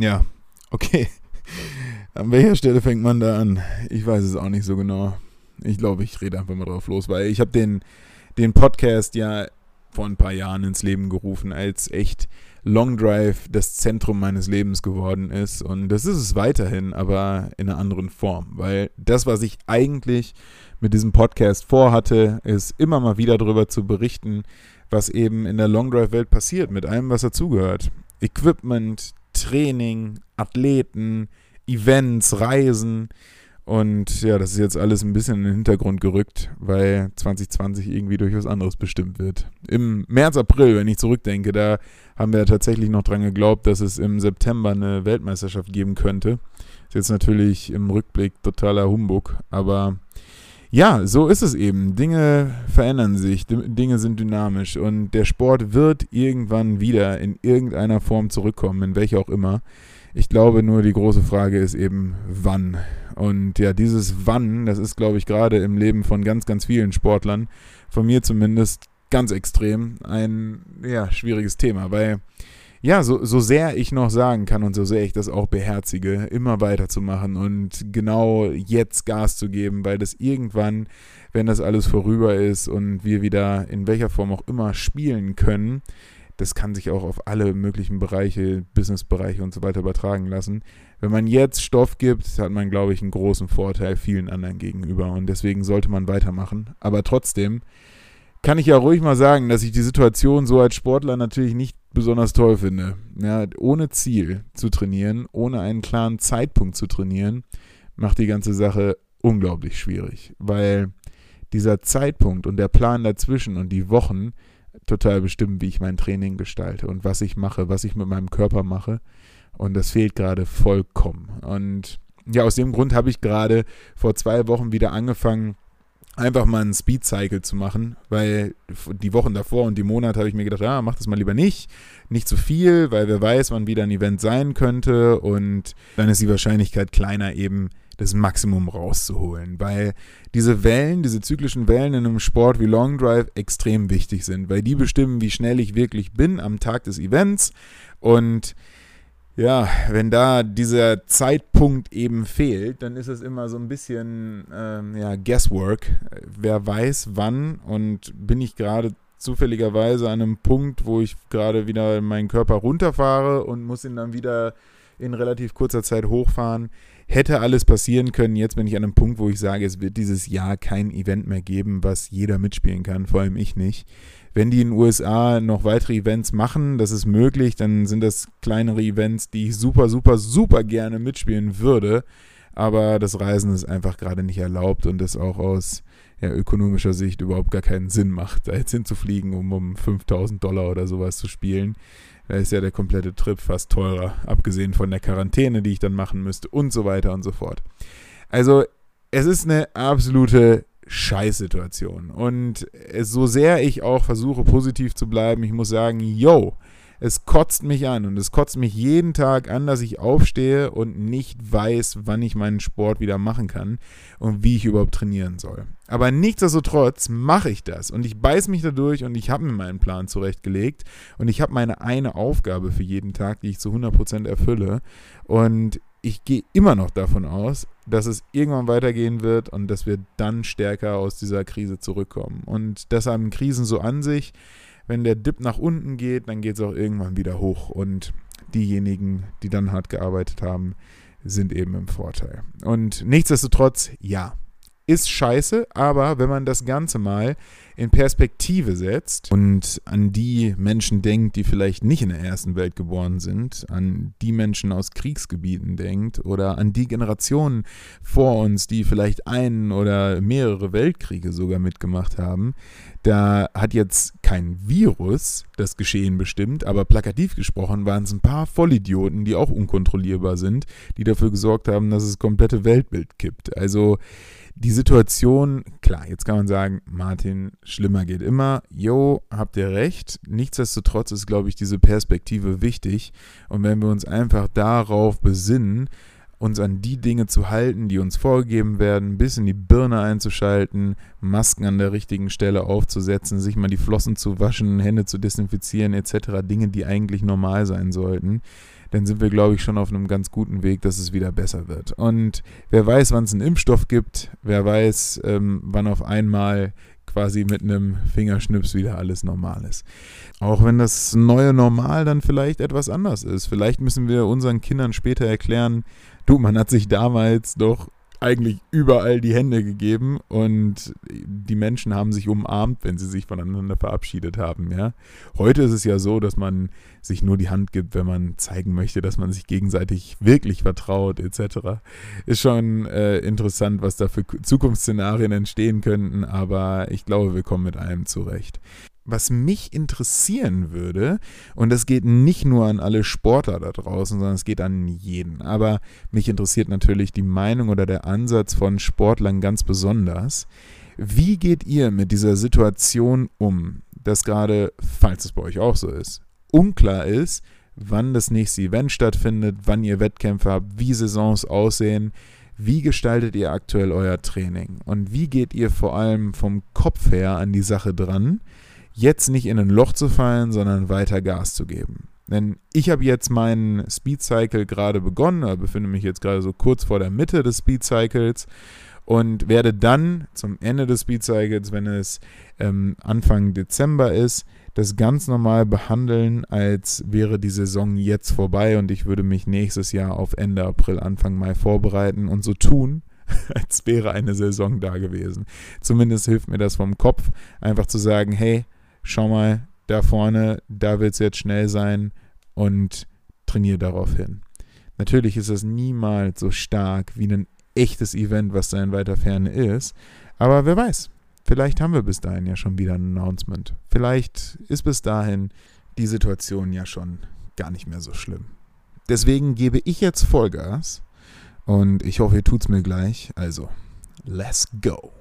Ja, okay. An welcher Stelle fängt man da an? Ich weiß es auch nicht so genau. Ich glaube, ich rede einfach mal drauf los, weil ich habe den, den Podcast ja vor ein paar Jahren ins Leben gerufen, als echt Long Drive das Zentrum meines Lebens geworden ist. Und das ist es weiterhin, aber in einer anderen Form. Weil das, was ich eigentlich mit diesem Podcast vorhatte, ist immer mal wieder darüber zu berichten, was eben in der Long Drive-Welt passiert, mit allem, was dazugehört. Equipment, Training, Athleten, Events, Reisen. Und ja, das ist jetzt alles ein bisschen in den Hintergrund gerückt, weil 2020 irgendwie durch was anderes bestimmt wird. Im März, April, wenn ich zurückdenke, da haben wir tatsächlich noch dran geglaubt, dass es im September eine Weltmeisterschaft geben könnte. Ist jetzt natürlich im Rückblick totaler Humbug, aber ja, so ist es eben. Dinge verändern sich, Dinge sind dynamisch und der Sport wird irgendwann wieder in irgendeiner Form zurückkommen, in welcher auch immer. Ich glaube nur, die große Frage ist eben, wann. Und ja, dieses Wann, das ist, glaube ich, gerade im Leben von ganz, ganz vielen Sportlern, von mir zumindest ganz extrem, ein ja, schwieriges Thema, weil ja, so, so sehr ich noch sagen kann und so sehr ich das auch beherzige, immer weiterzumachen und genau jetzt Gas zu geben, weil das irgendwann, wenn das alles vorüber ist und wir wieder in welcher Form auch immer spielen können, das kann sich auch auf alle möglichen Bereiche, Businessbereiche und so weiter übertragen lassen. Wenn man jetzt Stoff gibt, hat man, glaube ich, einen großen Vorteil vielen anderen gegenüber und deswegen sollte man weitermachen. Aber trotzdem kann ich ja ruhig mal sagen, dass ich die Situation so als Sportler natürlich nicht besonders toll finde. Ja, ohne Ziel zu trainieren, ohne einen klaren Zeitpunkt zu trainieren, macht die ganze Sache unglaublich schwierig, weil dieser Zeitpunkt und der Plan dazwischen und die Wochen total bestimmen, wie ich mein Training gestalte und was ich mache, was ich mit meinem Körper mache. Und das fehlt gerade vollkommen. Und ja, aus dem Grund habe ich gerade vor zwei Wochen wieder angefangen, einfach mal einen Speed Cycle zu machen, weil die Wochen davor und die Monate habe ich mir gedacht, ah, mach das mal lieber nicht, nicht zu viel, weil wer weiß, wann wieder ein Event sein könnte und dann ist die Wahrscheinlichkeit kleiner eben das Maximum rauszuholen, weil diese Wellen, diese zyklischen Wellen in einem Sport wie Long Drive extrem wichtig sind, weil die bestimmen, wie schnell ich wirklich bin am Tag des Events und ja, wenn da dieser Zeitpunkt eben fehlt, dann ist es immer so ein bisschen ähm, ja, Guesswork. Wer weiß wann und bin ich gerade zufälligerweise an einem Punkt, wo ich gerade wieder meinen Körper runterfahre und muss ihn dann wieder in relativ kurzer Zeit hochfahren. Hätte alles passieren können. Jetzt bin ich an einem Punkt, wo ich sage, es wird dieses Jahr kein Event mehr geben, was jeder mitspielen kann, vor allem ich nicht. Wenn die in den USA noch weitere Events machen, das ist möglich, dann sind das kleinere Events, die ich super, super, super gerne mitspielen würde. Aber das Reisen ist einfach gerade nicht erlaubt und das auch aus ja, ökonomischer Sicht überhaupt gar keinen Sinn macht, da jetzt hinzufliegen, um um 5000 Dollar oder sowas zu spielen. Da ist ja der komplette Trip fast teurer, abgesehen von der Quarantäne, die ich dann machen müsste und so weiter und so fort. Also es ist eine absolute Scheißsituation. Und so sehr ich auch versuche, positiv zu bleiben, ich muss sagen, yo, es kotzt mich an und es kotzt mich jeden Tag an, dass ich aufstehe und nicht weiß, wann ich meinen Sport wieder machen kann und wie ich überhaupt trainieren soll. Aber nichtsdestotrotz mache ich das und ich beiß mich dadurch und ich habe mir meinen Plan zurechtgelegt und ich habe meine eine Aufgabe für jeden Tag, die ich zu 100% erfülle und ich gehe immer noch davon aus, dass es irgendwann weitergehen wird und dass wir dann stärker aus dieser Krise zurückkommen. Und das haben Krisen so an sich. Wenn der Dip nach unten geht, dann geht es auch irgendwann wieder hoch. Und diejenigen, die dann hart gearbeitet haben, sind eben im Vorteil. Und nichtsdestotrotz, ja, ist scheiße, aber wenn man das Ganze mal in Perspektive setzt und an die Menschen denkt, die vielleicht nicht in der ersten Welt geboren sind, an die Menschen aus Kriegsgebieten denkt oder an die Generationen vor uns, die vielleicht einen oder mehrere Weltkriege sogar mitgemacht haben, da hat jetzt kein Virus das Geschehen bestimmt, aber plakativ gesprochen waren es ein paar Vollidioten, die auch unkontrollierbar sind, die dafür gesorgt haben, dass das komplette Weltbild kippt. Also die Situation, klar, jetzt kann man sagen, Martin, schlimmer geht immer. Jo, habt ihr recht. Nichtsdestotrotz ist, glaube ich, diese Perspektive wichtig. Und wenn wir uns einfach darauf besinnen, uns an die Dinge zu halten, die uns vorgegeben werden, ein bisschen die Birne einzuschalten, Masken an der richtigen Stelle aufzusetzen, sich mal die Flossen zu waschen, Hände zu desinfizieren etc., Dinge, die eigentlich normal sein sollten, dann sind wir, glaube ich, schon auf einem ganz guten Weg, dass es wieder besser wird. Und wer weiß, wann es einen Impfstoff gibt, wer weiß, ähm, wann auf einmal quasi mit einem Fingerschnips wieder alles normal ist. Auch wenn das neue Normal dann vielleicht etwas anders ist. Vielleicht müssen wir unseren Kindern später erklären, du, man hat sich damals doch eigentlich überall die Hände gegeben und die Menschen haben sich umarmt, wenn sie sich voneinander verabschiedet haben, ja. Heute ist es ja so, dass man sich nur die Hand gibt, wenn man zeigen möchte, dass man sich gegenseitig wirklich vertraut, etc. Ist schon äh, interessant, was da für Zukunftsszenarien entstehen könnten, aber ich glaube, wir kommen mit allem zurecht was mich interessieren würde, und das geht nicht nur an alle Sportler da draußen, sondern es geht an jeden. Aber mich interessiert natürlich die Meinung oder der Ansatz von Sportlern ganz besonders. Wie geht ihr mit dieser Situation um, dass gerade, falls es bei euch auch so ist, unklar ist, wann das nächste Event stattfindet, wann ihr Wettkämpfe habt, wie Saisons aussehen, wie gestaltet ihr aktuell euer Training und wie geht ihr vor allem vom Kopf her an die Sache dran, jetzt nicht in ein Loch zu fallen, sondern weiter Gas zu geben. Denn ich habe jetzt meinen Speed Cycle gerade begonnen, oder befinde mich jetzt gerade so kurz vor der Mitte des Speed Cycles und werde dann zum Ende des Speed Cycles, wenn es ähm, Anfang Dezember ist, das ganz normal behandeln, als wäre die Saison jetzt vorbei und ich würde mich nächstes Jahr auf Ende April, Anfang Mai vorbereiten und so tun, als wäre eine Saison da gewesen. Zumindest hilft mir das vom Kopf, einfach zu sagen, hey, schau mal, da vorne, da wird es jetzt schnell sein und trainiere darauf hin. Natürlich ist es niemals so stark wie ein echtes Event, was da in weiter Ferne ist, aber wer weiß, vielleicht haben wir bis dahin ja schon wieder ein Announcement. Vielleicht ist bis dahin die Situation ja schon gar nicht mehr so schlimm. Deswegen gebe ich jetzt Vollgas und ich hoffe, ihr tut es mir gleich. Also, let's go.